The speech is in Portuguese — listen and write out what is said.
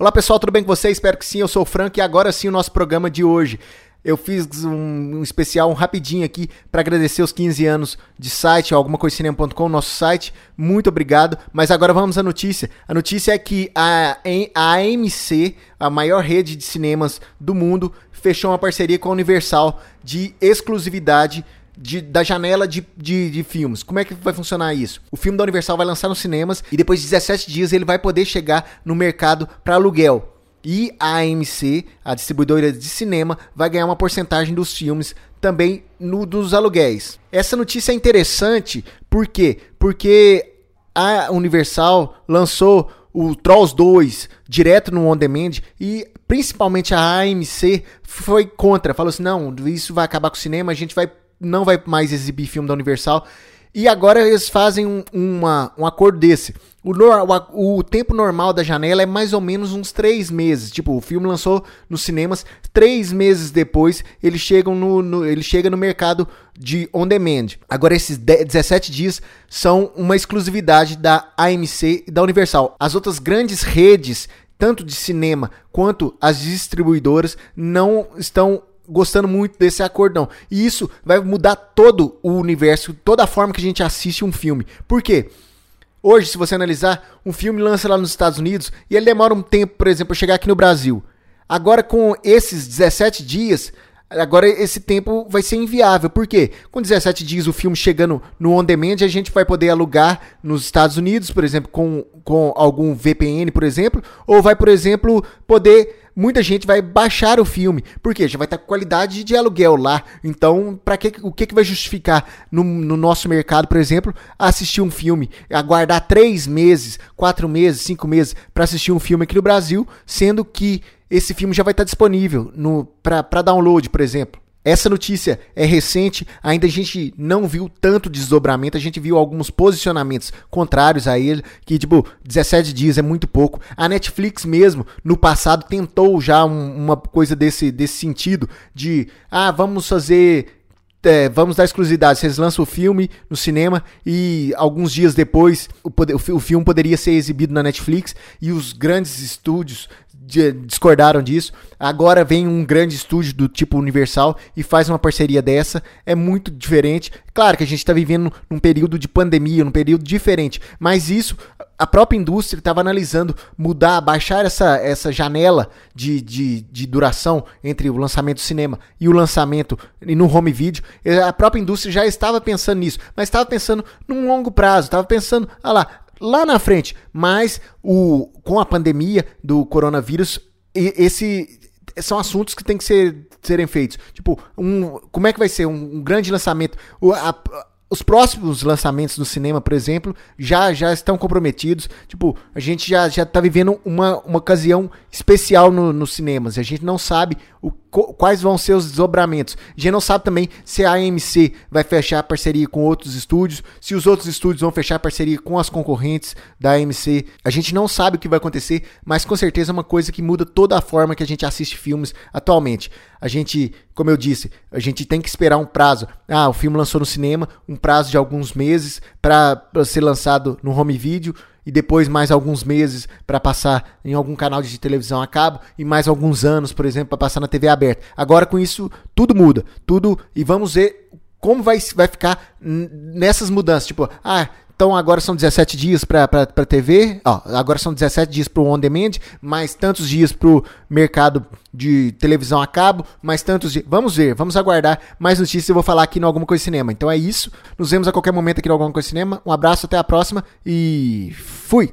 Olá pessoal, tudo bem com vocês? Espero que sim, eu sou o Frank e agora sim o nosso programa de hoje. Eu fiz um, um especial, um rapidinho aqui, para agradecer os 15 anos de site, algumacoisinema.com, nosso site. Muito obrigado. Mas agora vamos à notícia. A notícia é que a, a AMC, a maior rede de cinemas do mundo, fechou uma parceria com a Universal de exclusividade de, da janela de, de, de, filmes. Como é que vai funcionar isso? O filme da Universal vai lançar nos cinemas e depois de 17 dias ele vai poder chegar no mercado para aluguel. E a AMC, a distribuidora de cinema, vai ganhar uma porcentagem dos filmes também no, dos aluguéis. Essa notícia é interessante, por quê? Porque a Universal lançou o Trolls 2 direto no On Demand e principalmente a AMC foi contra, falou assim: não, isso vai acabar com o cinema, a gente vai não vai mais exibir filme da Universal. E agora eles fazem um, uma, um acordo desse. O, o, o, tempo normal da janela é mais ou menos uns três meses. Tipo, o filme lançou nos cinemas, três meses depois ele, chegam no, no, ele chega no mercado de on demand. Agora, esses 17 dias são uma exclusividade da AMC e da Universal. As outras grandes redes, tanto de cinema quanto as distribuidoras, não estão gostando muito desse acordão. E isso vai mudar todo o universo, toda a forma que a gente assiste um filme. Por quê? Hoje, se você analisar, um filme lança lá nos Estados Unidos e ele demora um tempo, por exemplo, para chegar aqui no Brasil. Agora, com esses 17 dias, agora esse tempo vai ser inviável. Por quê? Com 17 dias o filme chegando no on demand, a gente vai poder alugar nos Estados Unidos, por exemplo, com, com algum VPN, por exemplo, ou vai, por exemplo, poder muita gente vai baixar o filme, porque já vai estar com qualidade de aluguel lá. Então, para que o que, que vai justificar no, no, nosso mercado, por exemplo, assistir um filme, aguardar três meses, quatro meses, cinco meses para assistir um filme aqui no Brasil, sendo que esse filme já vai estar disponível para download, por exemplo. Essa notícia é recente, ainda a gente não viu tanto desdobramento, a gente viu alguns posicionamentos contrários a ele, que tipo, 17 dias é muito pouco. A Netflix mesmo, no passado, tentou já um, uma coisa desse, desse sentido, de, ah, vamos fazer é, vamos dar exclusividade. Vocês lançam o filme no cinema e alguns dias depois o, o, o, filme poderia ser exibido na Netflix e os grandes estúdios discordaram disso. Agora vem um grande estúdio do tipo Universal e faz uma parceria dessa. É muito diferente. Claro que a gente está vivendo num período de pandemia, num período diferente, mas isso a própria indústria estava analisando mudar, baixar essa, essa janela de, de, de duração entre o lançamento do cinema e o lançamento no home video. A própria indústria já estava pensando nisso, mas estava pensando num longo prazo, estava pensando, ah lá, lá na frente. Mas o, com a pandemia do coronavírus, esse são assuntos que têm que ser, serem feitos. Tipo, um, como é que vai ser um, um grande lançamento? O, a, os próximos lançamentos do cinema, por exemplo, já já estão comprometidos. Tipo, a gente já já está vivendo uma, uma ocasião especial no, nos cinemas. A gente não sabe o, quais vão ser os desdobramentos. A gente não sabe também se a AMC vai fechar parceria com outros estúdios, se os outros estúdios vão fechar parceria com as concorrentes da AMC. A gente não sabe o que vai acontecer, mas com certeza é uma coisa que muda toda a forma que a gente assiste filmes atualmente. A gente, como eu disse, a gente tem que esperar um prazo. Ah, o filme lançou no cinema, um prazo de alguns meses para ser lançado no home video e depois mais alguns meses para passar em algum canal de televisão a cabo e mais alguns anos, por exemplo, para passar na TV aberta. Agora com isso tudo muda, tudo e vamos ver como vai, vai ficar nessas mudanças, tipo, ah, então agora são 17 dias para TV, ó, agora são 17 dias para o on demand, mais tantos dias para o mercado de televisão a cabo, mais tantos dias. Vamos ver, vamos aguardar mais notícias. Eu vou falar aqui no Alguma Coisa Cinema. Então é isso. Nos vemos a qualquer momento aqui no Alguma Coisa Cinema. Um abraço, até a próxima e fui!